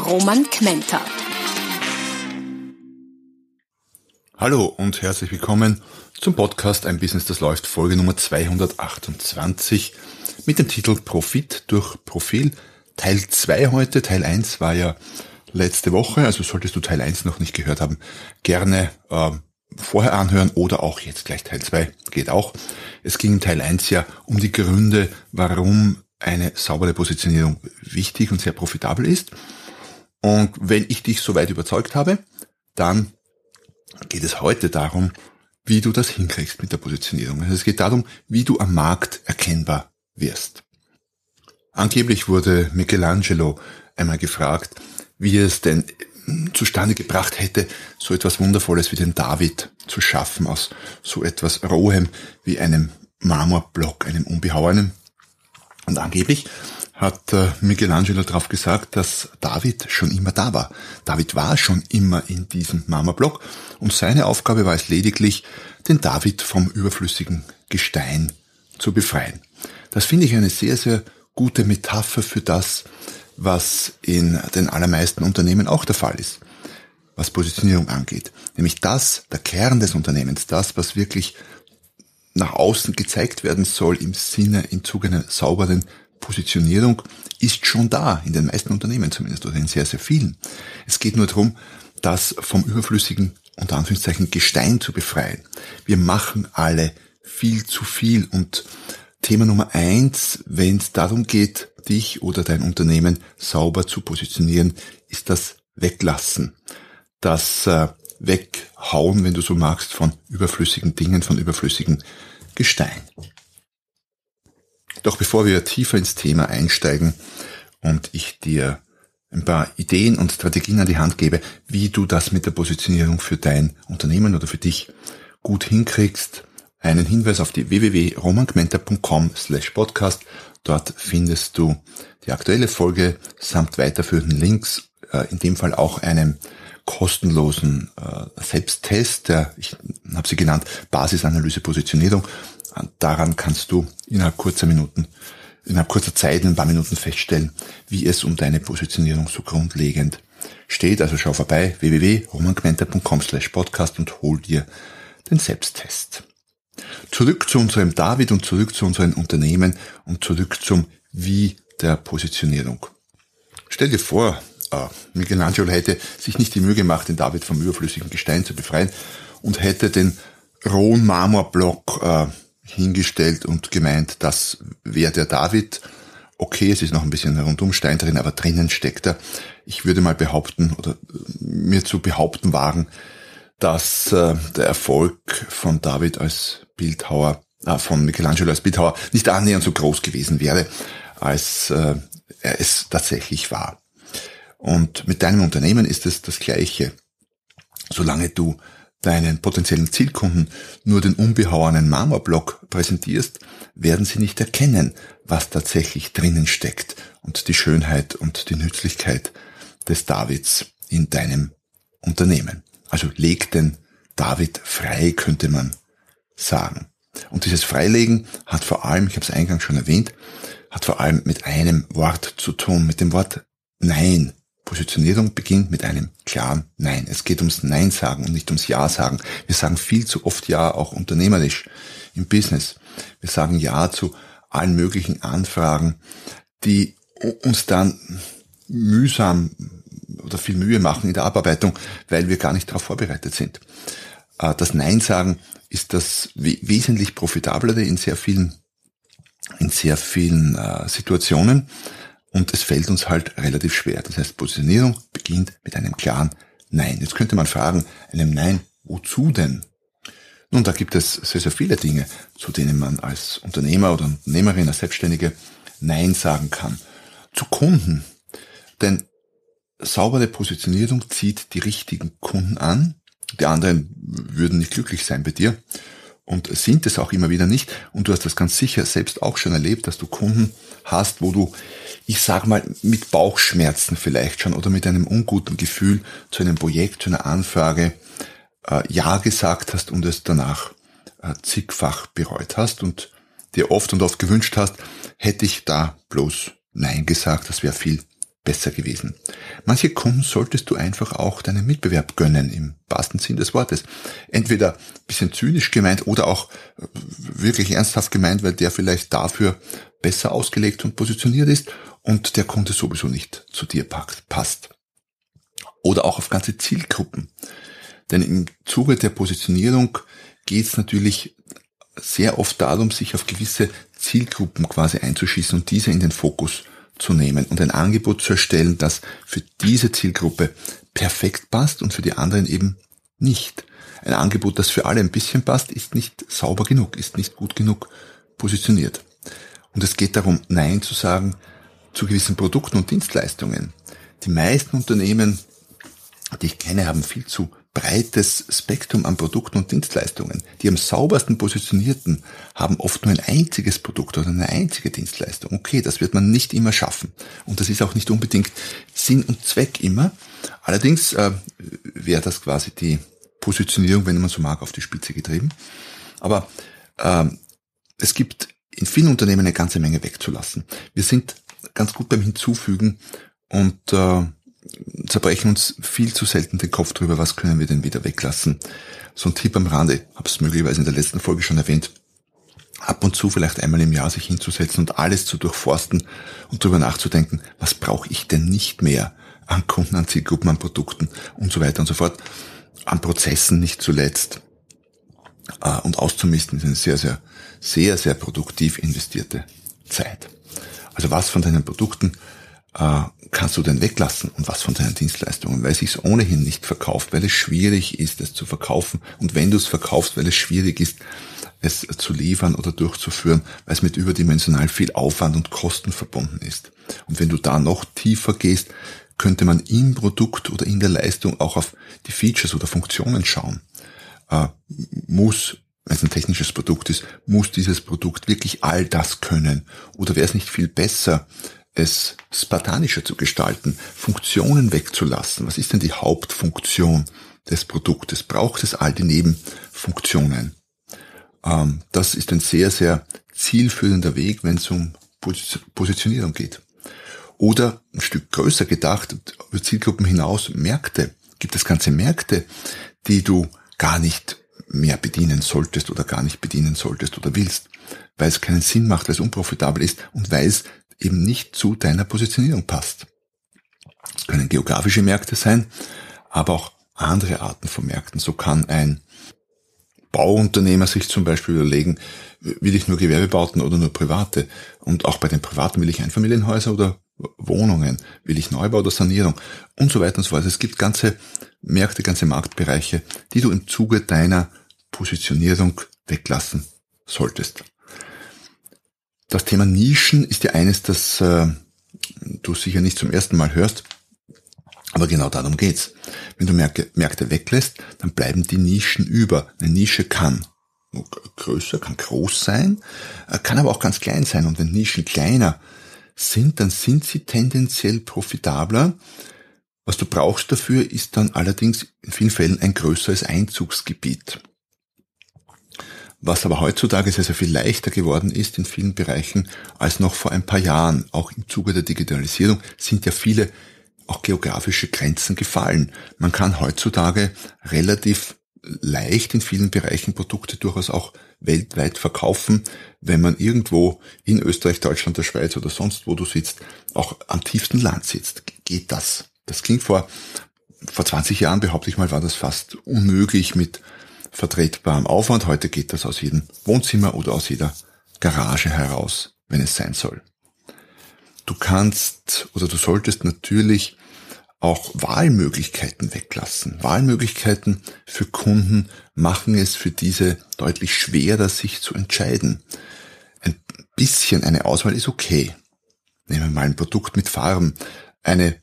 Roman Kmenter. Hallo und herzlich willkommen zum Podcast Ein Business, das läuft, Folge Nummer 228 mit dem Titel Profit durch Profil. Teil 2 heute, Teil 1 war ja letzte Woche, also solltest du Teil 1 noch nicht gehört haben, gerne äh, vorher anhören oder auch jetzt gleich Teil 2, geht auch. Es ging in Teil 1 ja um die Gründe, warum eine saubere Positionierung wichtig und sehr profitabel ist. Und wenn ich dich soweit überzeugt habe, dann geht es heute darum, wie du das hinkriegst mit der Positionierung. Also es geht darum, wie du am Markt erkennbar wirst. Angeblich wurde Michelangelo einmal gefragt, wie es denn zustande gebracht hätte, so etwas Wundervolles wie den David zu schaffen aus so etwas Rohem wie einem Marmorblock, einem unbehauenen. Und angeblich hat äh, Michelangelo darauf gesagt, dass David schon immer da war. David war schon immer in diesem Marmorblock und seine Aufgabe war es lediglich, den David vom überflüssigen Gestein zu befreien. Das finde ich eine sehr, sehr gute Metapher für das, was in den allermeisten Unternehmen auch der Fall ist, was Positionierung angeht. Nämlich das, der Kern des Unternehmens, das, was wirklich nach außen gezeigt werden soll im Sinne, im Zuge einer sauberen Positionierung, ist schon da, in den meisten Unternehmen zumindest, oder in sehr, sehr vielen. Es geht nur darum, das vom überflüssigen, unter Anführungszeichen, Gestein zu befreien. Wir machen alle viel zu viel und Thema Nummer eins, wenn es darum geht, dich oder dein Unternehmen sauber zu positionieren, ist das Weglassen. Das äh, Weghauen, wenn du so magst, von überflüssigen Dingen, von überflüssigen Gestein. Doch bevor wir tiefer ins Thema einsteigen und ich dir ein paar Ideen und Strategien an die Hand gebe, wie du das mit der Positionierung für dein Unternehmen oder für dich gut hinkriegst, einen Hinweis auf die www.romangmenta.com slash podcast. Dort findest du die aktuelle Folge samt weiterführenden Links, äh, in dem Fall auch einem kostenlosen äh, Selbsttest, der, ich habe sie genannt, Basisanalyse Positionierung. Daran kannst du innerhalb kurzer Minuten, innerhalb kurzer Zeit, in ein paar Minuten feststellen, wie es um deine Positionierung so grundlegend steht. Also schau vorbei, www.romangmenta.com slash podcast und hol dir den Selbsttest. Zurück zu unserem David und zurück zu unseren Unternehmen und zurück zum Wie der Positionierung. Stell dir vor, äh, Michelangelo hätte sich nicht die Mühe gemacht, den David vom überflüssigen Gestein zu befreien und hätte den rohen Marmorblock äh, hingestellt und gemeint, das wäre der David. Okay, es ist noch ein bisschen Rundumstein drin, aber drinnen steckt er. Ich würde mal behaupten oder mir zu behaupten wagen, dass äh, der Erfolg von David als Bildhauer, äh, von Michelangelo als Bildhauer nicht annähernd so groß gewesen wäre, als äh, er es tatsächlich war. Und mit deinem Unternehmen ist es das Gleiche. Solange du deinen potenziellen Zielkunden nur den unbehauenen Marmorblock präsentierst, werden sie nicht erkennen, was tatsächlich drinnen steckt und die Schönheit und die Nützlichkeit des Davids in deinem Unternehmen. Also leg den David frei, könnte man sagen. Und dieses Freilegen hat vor allem, ich habe es eingangs schon erwähnt, hat vor allem mit einem Wort zu tun, mit dem Wort Nein. Positionierung beginnt mit einem klaren Nein. Es geht ums Nein sagen und nicht ums Ja sagen. Wir sagen viel zu oft Ja, auch unternehmerisch im Business. Wir sagen Ja zu allen möglichen Anfragen, die uns dann mühsam oder viel Mühe machen in der Abarbeitung, weil wir gar nicht darauf vorbereitet sind. Äh, das Nein sagen ist das wesentlich profitablere in sehr vielen, in sehr vielen äh, Situationen und es fällt uns halt relativ schwer. Das heißt, Positionierung beginnt mit einem klaren Nein. Jetzt könnte man fragen, einem Nein, wozu denn? Nun, da gibt es sehr, sehr viele Dinge, zu denen man als Unternehmer oder Unternehmerin, als Selbstständige Nein sagen kann. Zu Kunden. Denn saubere Positionierung zieht die richtigen Kunden an. Die anderen würden nicht glücklich sein bei dir und sind es auch immer wieder nicht. Und du hast das ganz sicher selbst auch schon erlebt, dass du Kunden hast, wo du, ich sag mal, mit Bauchschmerzen vielleicht schon oder mit einem unguten Gefühl zu einem Projekt, zu einer Anfrage äh, Ja gesagt hast und es danach äh, zigfach bereut hast und dir oft und oft gewünscht hast, hätte ich da bloß Nein gesagt, das wäre viel besser gewesen. Manche Kunden solltest du einfach auch deinen Mitbewerb gönnen, im wahrsten Sinn des Wortes. Entweder bisschen zynisch gemeint oder auch äh, wirklich ernsthaft gemeint, weil der vielleicht dafür besser ausgelegt und positioniert ist und der Kunde sowieso nicht zu dir passt. Oder auch auf ganze Zielgruppen. Denn im Zuge der Positionierung geht es natürlich sehr oft darum, sich auf gewisse Zielgruppen quasi einzuschießen und diese in den Fokus zu nehmen und ein Angebot zu erstellen, das für diese Zielgruppe perfekt passt und für die anderen eben nicht. Ein Angebot, das für alle ein bisschen passt, ist nicht sauber genug, ist nicht gut genug positioniert. Und es geht darum, Nein zu sagen zu gewissen Produkten und Dienstleistungen. Die meisten Unternehmen, die ich kenne, haben viel zu breites Spektrum an Produkten und Dienstleistungen. Die am saubersten positionierten haben oft nur ein einziges Produkt oder eine einzige Dienstleistung. Okay, das wird man nicht immer schaffen. Und das ist auch nicht unbedingt Sinn und Zweck immer. Allerdings äh, wäre das quasi die Positionierung, wenn man so mag, auf die Spitze getrieben. Aber äh, es gibt in vielen Unternehmen eine ganze Menge wegzulassen. Wir sind ganz gut beim Hinzufügen und äh, zerbrechen uns viel zu selten den Kopf drüber, was können wir denn wieder weglassen. So ein Tipp am Rande, habe es möglicherweise in der letzten Folge schon erwähnt, ab und zu vielleicht einmal im Jahr sich hinzusetzen und alles zu durchforsten und darüber nachzudenken, was brauche ich denn nicht mehr an Kunden, an Zielgruppen, an Produkten und so weiter und so fort, an Prozessen nicht zuletzt äh, und auszumisten ist eine sehr, sehr, sehr, sehr produktiv investierte Zeit. Also was von deinen Produkten äh, kannst du denn weglassen und was von deinen Dienstleistungen, weil es sich ohnehin nicht verkauft, weil es schwierig ist, es zu verkaufen und wenn du es verkaufst, weil es schwierig ist, es zu liefern oder durchzuführen, weil es mit überdimensional viel Aufwand und Kosten verbunden ist. Und wenn du da noch tiefer gehst, könnte man im Produkt oder in der Leistung auch auf die Features oder Funktionen schauen. Äh, muss, wenn es ein technisches Produkt ist, muss dieses Produkt wirklich all das können? Oder wäre es nicht viel besser, es spartanischer zu gestalten, Funktionen wegzulassen. Was ist denn die Hauptfunktion des Produktes? Braucht es all die Nebenfunktionen? Ähm, das ist ein sehr, sehr zielführender Weg, wenn es um Positionierung geht. Oder ein Stück größer gedacht, über Zielgruppen hinaus, Märkte. Gibt es ganze Märkte, die du gar nicht mehr bedienen solltest oder gar nicht bedienen solltest oder willst, weil es keinen Sinn macht, weil es unprofitabel ist und weil es eben nicht zu deiner Positionierung passt. Es können geografische Märkte sein, aber auch andere Arten von Märkten. So kann ein Bauunternehmer sich zum Beispiel überlegen, will ich nur Gewerbebauten oder nur private? Und auch bei den privaten will ich Einfamilienhäuser oder Wohnungen? Will ich Neubau oder Sanierung? Und so weiter und so fort. Es gibt ganze Märkte, ganze Marktbereiche, die du im Zuge deiner Positionierung weglassen solltest. Das Thema Nischen ist ja eines, das äh, du sicher nicht zum ersten Mal hörst, aber genau darum geht's. Wenn du Märkte, weglässt, dann bleiben die Nischen über. Eine Nische kann größer, kann groß sein, äh, kann aber auch ganz klein sein. Und wenn Nischen kleiner sind, dann sind sie tendenziell profitabler. Was du brauchst dafür, ist dann allerdings in vielen Fällen ein größeres Einzugsgebiet. Was aber heutzutage sehr, sehr viel leichter geworden ist in vielen Bereichen als noch vor ein paar Jahren. Auch im Zuge der Digitalisierung sind ja viele auch geografische Grenzen gefallen. Man kann heutzutage relativ leicht in vielen Bereichen Produkte durchaus auch weltweit verkaufen, wenn man irgendwo in Österreich, Deutschland, der Schweiz oder sonst wo du sitzt, auch am tiefsten Land sitzt. Geht das? Das klingt vor, vor 20 Jahren, behaupte ich mal, war das fast unmöglich mit vertretbarem Aufwand. Heute geht das aus jedem Wohnzimmer oder aus jeder Garage heraus, wenn es sein soll. Du kannst oder du solltest natürlich auch Wahlmöglichkeiten weglassen. Wahlmöglichkeiten für Kunden machen es für diese deutlich schwerer, sich zu entscheiden. Ein bisschen eine Auswahl ist okay. Nehmen wir mal ein Produkt mit Farben. Eine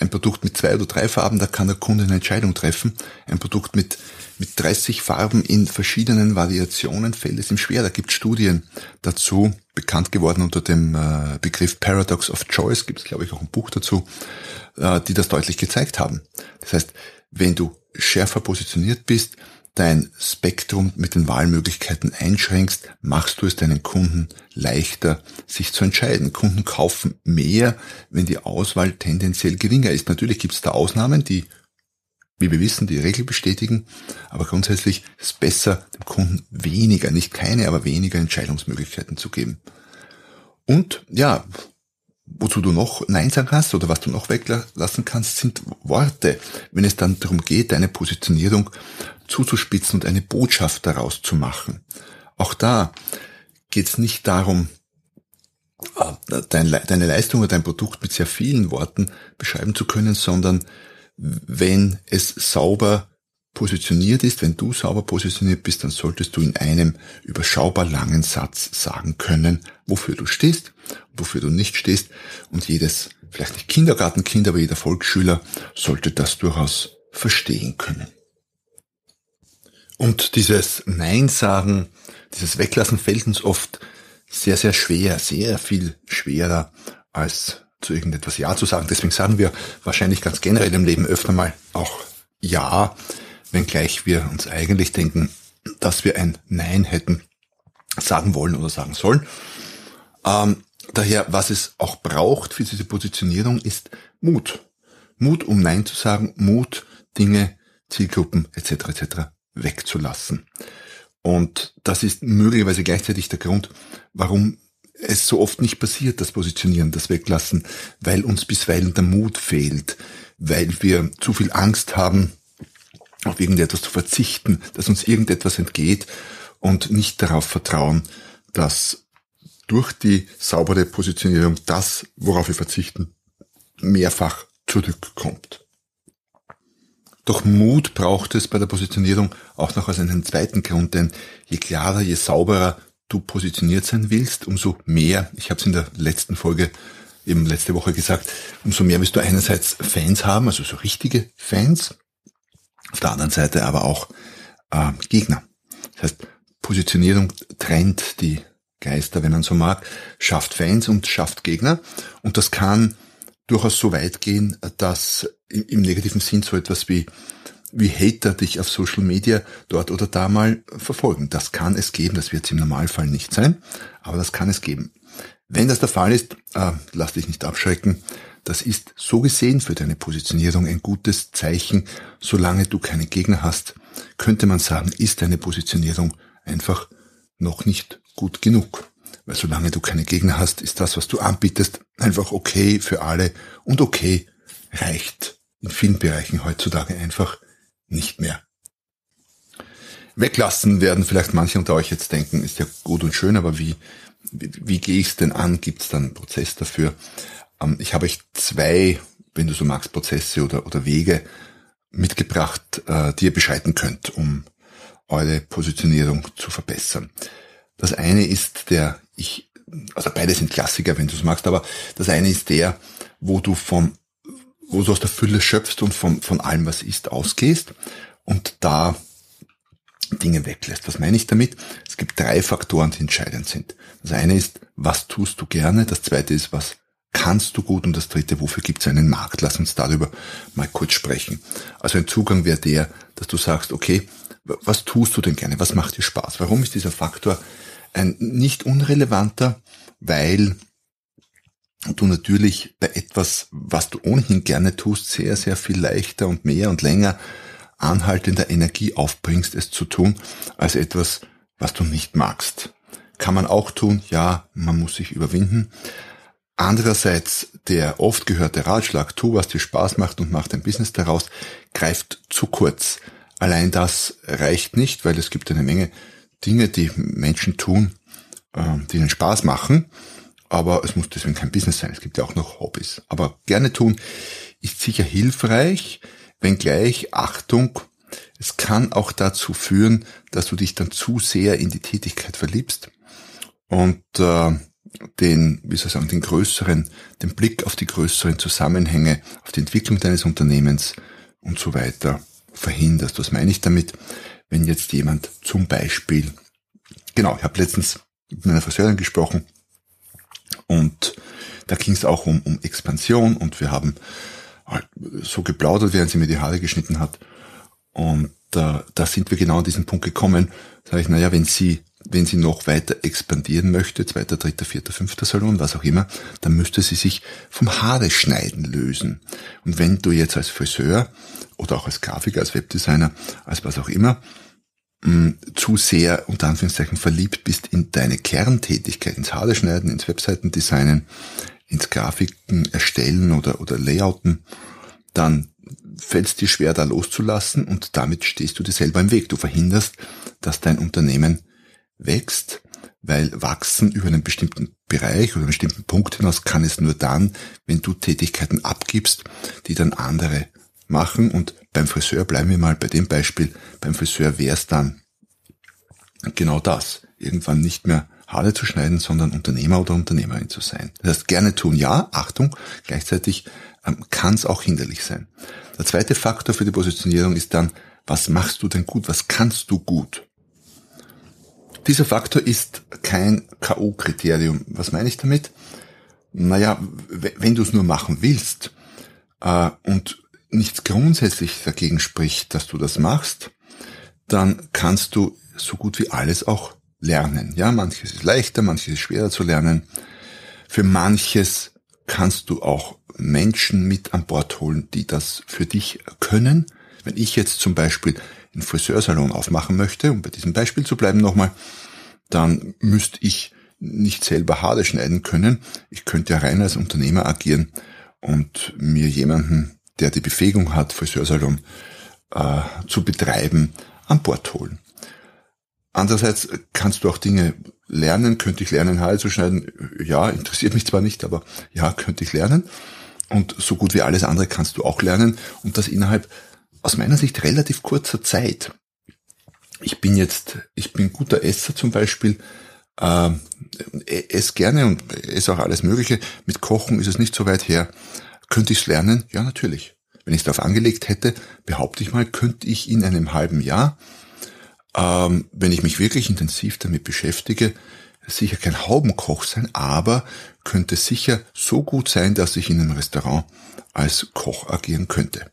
ein Produkt mit zwei oder drei Farben, da kann der Kunde eine Entscheidung treffen. Ein Produkt mit, mit 30 Farben in verschiedenen Variationen fällt es ihm schwer. Da gibt es Studien dazu, bekannt geworden unter dem äh, Begriff Paradox of Choice, gibt es glaube ich auch ein Buch dazu, äh, die das deutlich gezeigt haben. Das heißt, wenn du schärfer positioniert bist, dein Spektrum mit den Wahlmöglichkeiten einschränkst, machst du es deinen Kunden leichter, sich zu entscheiden. Kunden kaufen mehr, wenn die Auswahl tendenziell geringer ist. Natürlich gibt es da Ausnahmen, die, wie wir wissen, die Regel bestätigen, aber grundsätzlich ist es besser, dem Kunden weniger, nicht keine, aber weniger Entscheidungsmöglichkeiten zu geben. Und ja, wozu du noch Nein sagen kannst oder was du noch weglassen kannst, sind Worte. Wenn es dann darum geht, deine Positionierung zuzuspitzen und eine Botschaft daraus zu machen. Auch da geht es nicht darum, äh, deine Leistung oder dein Produkt mit sehr vielen Worten beschreiben zu können, sondern wenn es sauber positioniert ist, wenn du sauber positioniert bist, dann solltest du in einem überschaubar langen Satz sagen können, wofür du stehst, wofür du nicht stehst. Und jedes, vielleicht nicht Kindergartenkind, aber jeder Volksschüler sollte das durchaus verstehen können. Und dieses Nein sagen, dieses Weglassen fällt uns oft sehr, sehr schwer, sehr viel schwerer als zu irgendetwas Ja zu sagen. Deswegen sagen wir wahrscheinlich ganz generell im Leben öfter mal auch Ja, wenngleich wir uns eigentlich denken, dass wir ein Nein hätten sagen wollen oder sagen sollen. Ähm, daher, was es auch braucht für diese Positionierung, ist Mut. Mut, um Nein zu sagen, Mut, Dinge, Zielgruppen etc. etc wegzulassen. Und das ist möglicherweise gleichzeitig der Grund, warum es so oft nicht passiert, das Positionieren, das Weglassen, weil uns bisweilen der Mut fehlt, weil wir zu viel Angst haben, auf irgendetwas zu verzichten, dass uns irgendetwas entgeht und nicht darauf vertrauen, dass durch die saubere Positionierung das, worauf wir verzichten, mehrfach zurückkommt. Doch Mut braucht es bei der Positionierung auch noch aus einem zweiten Grund, denn je klarer, je sauberer du positioniert sein willst, umso mehr, ich habe es in der letzten Folge eben letzte Woche gesagt, umso mehr wirst du einerseits Fans haben, also so richtige Fans, auf der anderen Seite aber auch äh, Gegner. Das heißt, Positionierung trennt die Geister, wenn man so mag, schafft Fans und schafft Gegner. Und das kann durchaus so weit gehen, dass im, negativen Sinn so etwas wie wie Hater dich auf Social Media dort oder da mal verfolgen. Das kann es geben, das wird es im Normalfall nicht sein, aber das kann es geben. Wenn das der Fall ist, äh, lass dich nicht abschrecken. Das ist so gesehen für deine Positionierung ein gutes Zeichen. Solange du keine Gegner hast, könnte man sagen, ist deine Positionierung einfach noch nicht gut genug. Weil solange du keine Gegner hast, ist das, was du anbietest, einfach okay für alle und okay reicht in vielen Bereichen heutzutage einfach nicht mehr. Weglassen werden vielleicht manche unter euch jetzt denken, ist ja gut und schön, aber wie, wie, wie gehe ich es denn an? Gibt es dann einen Prozess dafür? Ähm, ich habe euch zwei, wenn du so magst, Prozesse oder, oder Wege mitgebracht, äh, die ihr beschreiten könnt, um eure Positionierung zu verbessern. Das eine ist der, ich, also beide sind Klassiker, wenn du es magst, aber das eine ist der, wo du vom, wo du aus der Fülle schöpfst und von, von allem, was ist, ausgehst und da Dinge weglässt. Was meine ich damit? Es gibt drei Faktoren, die entscheidend sind. Das eine ist, was tust du gerne? Das zweite ist, was kannst du gut? Und das dritte, wofür gibt es einen Markt? Lass uns darüber mal kurz sprechen. Also ein Zugang wäre der, dass du sagst, okay, was tust du denn gerne? Was macht dir Spaß? Warum ist dieser Faktor ein nicht unrelevanter, weil du natürlich bei etwas, was du ohnehin gerne tust, sehr, sehr viel leichter und mehr und länger anhaltender Energie aufbringst, es zu tun, als etwas, was du nicht magst. Kann man auch tun, ja, man muss sich überwinden. Andererseits der oft gehörte Ratschlag, tu, was dir Spaß macht und mach dein Business daraus, greift zu kurz. Allein das reicht nicht, weil es gibt eine Menge Dinge, die Menschen tun, äh, die ihnen Spaß machen. Aber es muss deswegen kein Business sein. Es gibt ja auch noch Hobbys. Aber gerne tun ist sicher hilfreich, wenngleich Achtung, es kann auch dazu führen, dass du dich dann zu sehr in die Tätigkeit verliebst und äh, den, wie soll ich sagen, den größeren, den Blick auf die größeren Zusammenhänge, auf die Entwicklung deines Unternehmens und so weiter verhinderst. Was meine ich damit? Wenn jetzt jemand zum Beispiel, genau, ich habe letztens mit meiner Friseurin gesprochen und da ging es auch um, um Expansion und wir haben halt so geplaudert, während sie mir die Haare geschnitten hat. Und da, da sind wir genau an diesen Punkt gekommen. Sage ich, naja, wenn sie, wenn sie noch weiter expandieren möchte, zweiter, dritter, vierter, fünfter Salon, was auch immer, dann müsste sie sich vom Haare schneiden lösen. Und wenn du jetzt als Friseur oder auch als Grafiker, als Webdesigner, als was auch immer, mh, zu sehr unter Anführungszeichen verliebt bist in deine Kerntätigkeit, ins Haare schneiden, ins Webseitendesignen, ins Grafiken erstellen oder, oder Layouten, dann fällt es dir schwer, da loszulassen und damit stehst du dir selber im Weg. Du verhinderst, dass dein Unternehmen wächst, weil wachsen über einen bestimmten Bereich oder einen bestimmten Punkt hinaus kann es nur dann, wenn du Tätigkeiten abgibst, die dann andere machen. Und beim Friseur bleiben wir mal bei dem Beispiel. Beim Friseur wäre es dann genau das. Irgendwann nicht mehr Haare zu schneiden, sondern Unternehmer oder Unternehmerin zu sein. Das heißt, gerne tun, ja, Achtung, gleichzeitig ähm, kann es auch hinderlich sein. Der zweite Faktor für die Positionierung ist dann, was machst du denn gut, was kannst du gut? Dieser Faktor ist kein K.O.-Kriterium. Was meine ich damit? Naja, wenn du es nur machen willst äh, und nichts grundsätzlich dagegen spricht, dass du das machst, dann kannst du so gut wie alles auch lernen. Ja, manches ist leichter, manches ist schwerer zu lernen. Für manches kannst du auch Menschen mit an Bord holen, die das für dich können. Wenn ich jetzt zum Beispiel einen Friseursalon aufmachen möchte, um bei diesem Beispiel zu bleiben nochmal, dann müsste ich nicht selber Haare schneiden können. Ich könnte ja rein als Unternehmer agieren und mir jemanden, der die Befähigung hat, Friseursalon äh, zu betreiben, an Bord holen. Andererseits kannst du auch Dinge lernen. Könnte ich lernen, Haare zu schneiden? Ja, interessiert mich zwar nicht, aber ja, könnte ich lernen. Und so gut wie alles andere kannst du auch lernen. Und das innerhalb aus meiner Sicht relativ kurzer Zeit. Ich bin jetzt, ich bin guter Esser zum Beispiel, äh, esse gerne und esse auch alles Mögliche. Mit Kochen ist es nicht so weit her. Könnte ich es lernen? Ja, natürlich. Wenn ich es darauf angelegt hätte, behaupte ich mal, könnte ich in einem halben Jahr ähm, wenn ich mich wirklich intensiv damit beschäftige, sicher kein Haubenkoch sein, aber könnte sicher so gut sein, dass ich in einem Restaurant als Koch agieren könnte.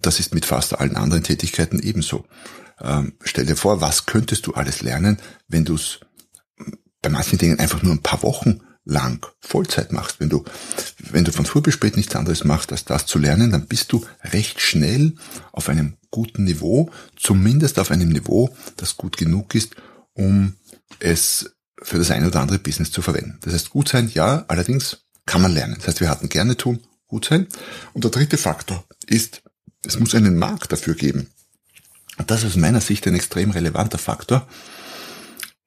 Das ist mit fast allen anderen Tätigkeiten ebenso. Ähm, stell dir vor, was könntest du alles lernen, wenn du es bei manchen Dingen einfach nur ein paar Wochen lang Vollzeit machst. Wenn du, wenn du von früh bis spät nichts anderes machst, als das zu lernen, dann bist du recht schnell auf einem guten Niveau, zumindest auf einem Niveau, das gut genug ist, um es für das eine oder andere Business zu verwenden. Das heißt, gut sein, ja, allerdings kann man lernen. Das heißt, wir hatten gerne tun, gut sein. Und der dritte Faktor ist, es muss einen Markt dafür geben. Das ist aus meiner Sicht ein extrem relevanter Faktor.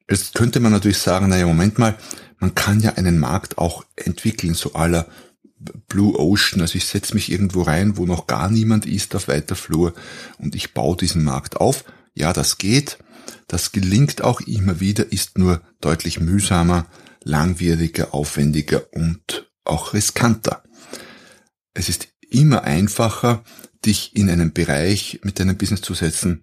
Jetzt könnte man natürlich sagen, naja, Moment mal, man kann ja einen Markt auch entwickeln, so aller Blue Ocean. Also ich setze mich irgendwo rein, wo noch gar niemand ist auf weiter Flur und ich baue diesen Markt auf. Ja, das geht. Das gelingt auch immer wieder, ist nur deutlich mühsamer, langwieriger, aufwendiger und auch riskanter. Es ist immer einfacher, dich in einen Bereich mit deinem Business zu setzen,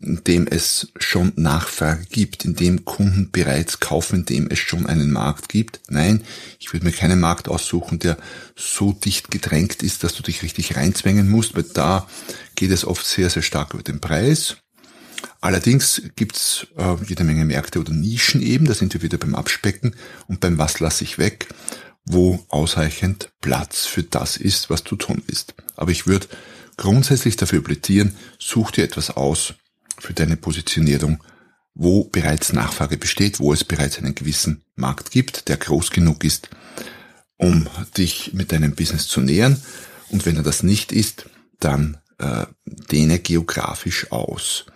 in dem es schon Nachfrage gibt, in dem Kunden bereits kaufen, in dem es schon einen Markt gibt. Nein, ich würde mir keinen Markt aussuchen, der so dicht gedrängt ist, dass du dich richtig reinzwängen musst, weil da geht es oft sehr, sehr stark über den Preis. Allerdings gibt's äh, jede Menge Märkte oder Nischen eben, da sind wir wieder beim Abspecken und beim Was lasse ich weg, wo ausreichend Platz für das ist, was du tun willst. Aber ich würde grundsätzlich dafür plädieren, such dir etwas aus, für deine Positionierung, wo bereits Nachfrage besteht, wo es bereits einen gewissen Markt gibt, der groß genug ist, um dich mit deinem Business zu nähern. Und wenn er das nicht ist, dann äh, dehne geografisch aus,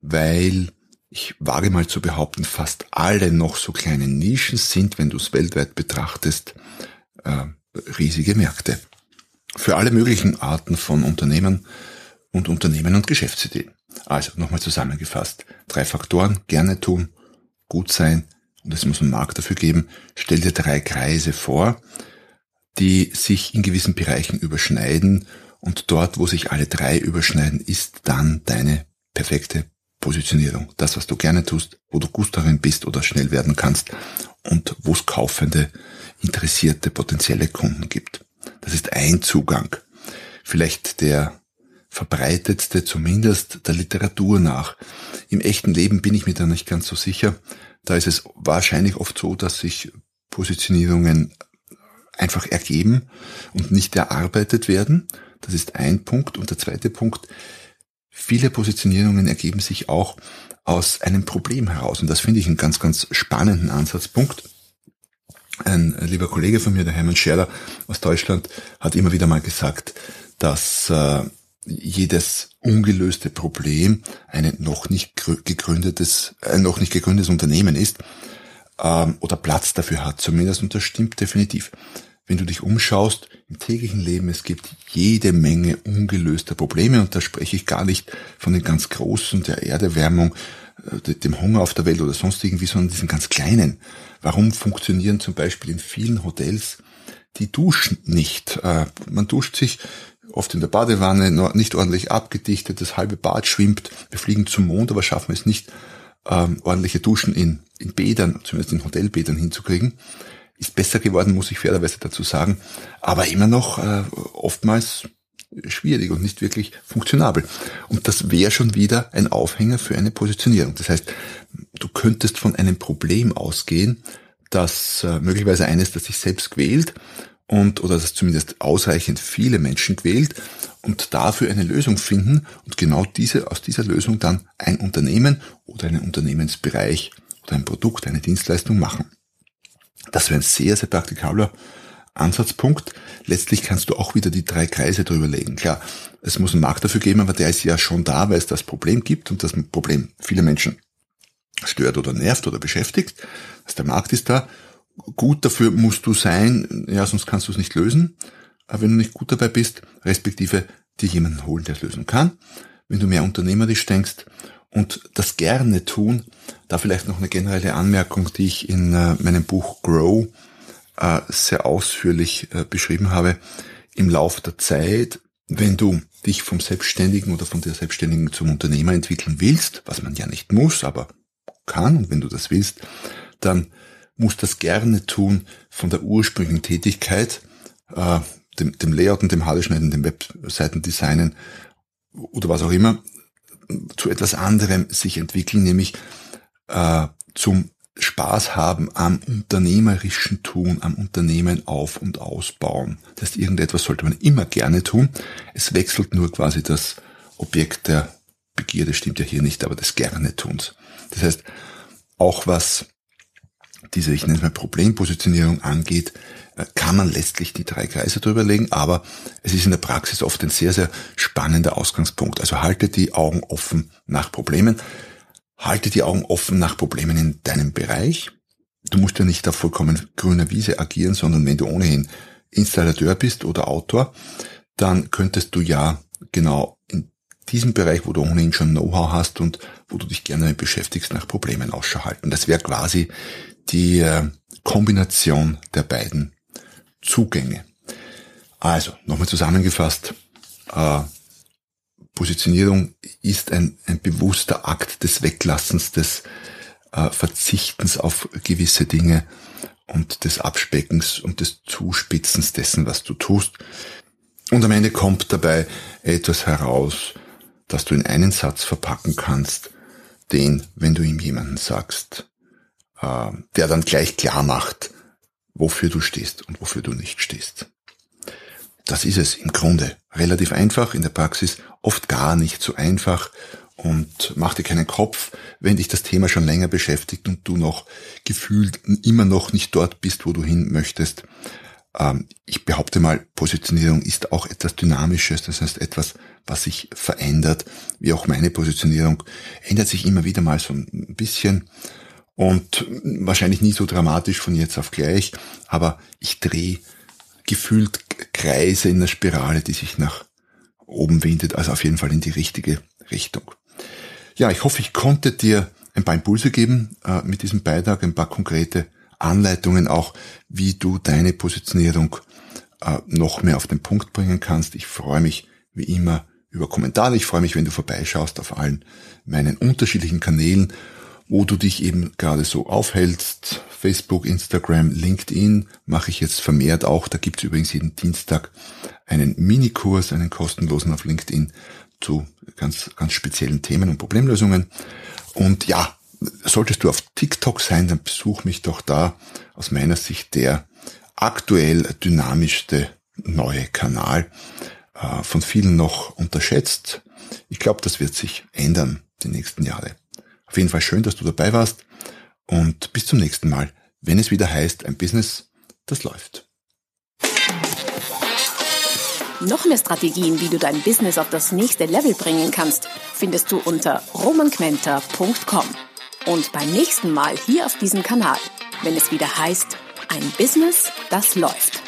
weil ich wage mal zu behaupten, fast alle noch so kleinen Nischen sind, wenn du es weltweit betrachtest, äh, riesige Märkte. Für alle möglichen Arten von Unternehmen und Unternehmen und Geschäftsideen. Also nochmal zusammengefasst. Drei Faktoren, gerne tun, gut sein, und es muss einen Markt dafür geben, stell dir drei Kreise vor, die sich in gewissen Bereichen überschneiden und dort, wo sich alle drei überschneiden, ist dann deine perfekte Positionierung. Das, was du gerne tust, wo du gut darin bist oder schnell werden kannst und wo es kaufende, interessierte, potenzielle Kunden gibt. Das ist ein Zugang. Vielleicht der verbreitetste, zumindest der Literatur nach. Im echten Leben bin ich mir da nicht ganz so sicher. Da ist es wahrscheinlich oft so, dass sich Positionierungen einfach ergeben und nicht erarbeitet werden. Das ist ein Punkt. Und der zweite Punkt, viele Positionierungen ergeben sich auch aus einem Problem heraus. Und das finde ich einen ganz, ganz spannenden Ansatzpunkt. Ein lieber Kollege von mir, der Hermann Scherler aus Deutschland, hat immer wieder mal gesagt, dass äh, jedes ungelöste Problem ein noch nicht gegründetes, ein noch nicht gegründetes Unternehmen ist ähm, oder Platz dafür hat zumindest und das stimmt definitiv. Wenn du dich umschaust im täglichen Leben, es gibt jede Menge ungelöster Probleme und da spreche ich gar nicht von den ganz großen, der Erderwärmung, äh, dem Hunger auf der Welt oder sonst irgendwie, sondern diesen ganz kleinen. Warum funktionieren zum Beispiel in vielen Hotels die Duschen nicht? Äh, man duscht sich oft in der Badewanne, nicht ordentlich abgedichtet, das halbe Bad schwimmt. Wir fliegen zum Mond, aber schaffen es nicht, ähm, ordentliche Duschen in, in Bädern, zumindest in Hotelbädern hinzukriegen. Ist besser geworden, muss ich fairerweise dazu sagen, aber immer noch äh, oftmals schwierig und nicht wirklich funktionabel. Und das wäre schon wieder ein Aufhänger für eine Positionierung. Das heißt, du könntest von einem Problem ausgehen, das äh, möglicherweise eines, das sich selbst quält und oder das zumindest ausreichend viele Menschen quält und dafür eine Lösung finden und genau diese aus dieser Lösung dann ein Unternehmen oder einen Unternehmensbereich oder ein Produkt, eine Dienstleistung machen. Das wäre ein sehr, sehr praktikabler Ansatzpunkt. Letztlich kannst du auch wieder die drei Kreise drüber legen. Klar, es muss einen Markt dafür geben, aber der ist ja schon da, weil es das Problem gibt und das Problem viele Menschen stört oder nervt oder beschäftigt. Also der Markt ist da gut dafür musst du sein, ja, sonst kannst du es nicht lösen, aber wenn du nicht gut dabei bist, respektive dir jemanden holen, der es lösen kann. Wenn du mehr unternehmerisch denkst und das gerne tun, da vielleicht noch eine generelle Anmerkung, die ich in äh, meinem Buch Grow äh, sehr ausführlich äh, beschrieben habe. Im Laufe der Zeit, wenn du dich vom Selbstständigen oder von der Selbstständigen zum Unternehmer entwickeln willst, was man ja nicht muss, aber kann, und wenn du das willst, dann muss das gerne tun von der ursprünglichen Tätigkeit, dem, Layouten, dem Haarschneiden, dem Webseitendesignen oder was auch immer, zu etwas anderem sich entwickeln, nämlich äh, zum Spaß haben am unternehmerischen Tun, am Unternehmen auf- und ausbauen. Das heißt, irgendetwas sollte man immer gerne tun. Es wechselt nur quasi das Objekt der Begierde, stimmt ja hier nicht, aber des gerne Tuns. Das heißt, auch was diese, ich nenne es mal Problempositionierung angeht, kann man letztlich die drei Kreise drüber legen, aber es ist in der Praxis oft ein sehr, sehr spannender Ausgangspunkt. Also halte die Augen offen nach Problemen. Halte die Augen offen nach Problemen in deinem Bereich. Du musst ja nicht auf vollkommen grüner Wiese agieren, sondern wenn du ohnehin Installateur bist oder Autor, dann könntest du ja genau in diesem Bereich, wo du ohnehin schon Know-how hast und wo du dich gerne beschäftigst, nach Problemen Ausschau halten. Das wäre quasi die äh, Kombination der beiden Zugänge. Also, nochmal zusammengefasst, äh, Positionierung ist ein, ein bewusster Akt des Weglassens, des äh, Verzichtens auf gewisse Dinge und des Abspeckens und des Zuspitzens dessen, was du tust. Und am Ende kommt dabei etwas heraus, das du in einen Satz verpacken kannst, den, wenn du ihm jemanden sagst, äh, der dann gleich klar macht, wofür du stehst und wofür du nicht stehst. Das ist es im Grunde. Relativ einfach, in der Praxis oft gar nicht so einfach und mach dir keinen Kopf, wenn dich das Thema schon länger beschäftigt und du noch gefühlt immer noch nicht dort bist, wo du hin möchtest. Ähm, ich behaupte mal, Positionierung ist auch etwas Dynamisches, das heißt etwas, was sich verändert, wie auch meine Positionierung, ändert sich immer wieder mal so ein bisschen und wahrscheinlich nie so dramatisch von jetzt auf gleich, aber ich drehe gefühlt Kreise in der Spirale, die sich nach oben windet, also auf jeden Fall in die richtige Richtung. Ja, ich hoffe, ich konnte dir ein paar Impulse geben äh, mit diesem Beitrag, ein paar konkrete Anleitungen auch, wie du deine Positionierung äh, noch mehr auf den Punkt bringen kannst. Ich freue mich wie immer über Kommentare. Ich freue mich, wenn du vorbeischaust auf allen meinen unterschiedlichen Kanälen, wo du dich eben gerade so aufhältst. Facebook, Instagram, LinkedIn mache ich jetzt vermehrt auch. Da gibt es übrigens jeden Dienstag einen Minikurs, einen kostenlosen auf LinkedIn zu ganz, ganz speziellen Themen und Problemlösungen. Und ja, solltest du auf TikTok sein, dann besuch mich doch da. Aus meiner Sicht der aktuell dynamischste neue Kanal, äh, von vielen noch unterschätzt. Ich glaube, das wird sich ändern die nächsten Jahre. Auf jeden Fall schön, dass du dabei warst und bis zum nächsten Mal, wenn es wieder heißt, ein Business, das läuft. Noch mehr Strategien, wie du dein Business auf das nächste Level bringen kannst, findest du unter romanquenter.com. Und beim nächsten Mal hier auf diesem Kanal, wenn es wieder heißt, ein Business, das läuft.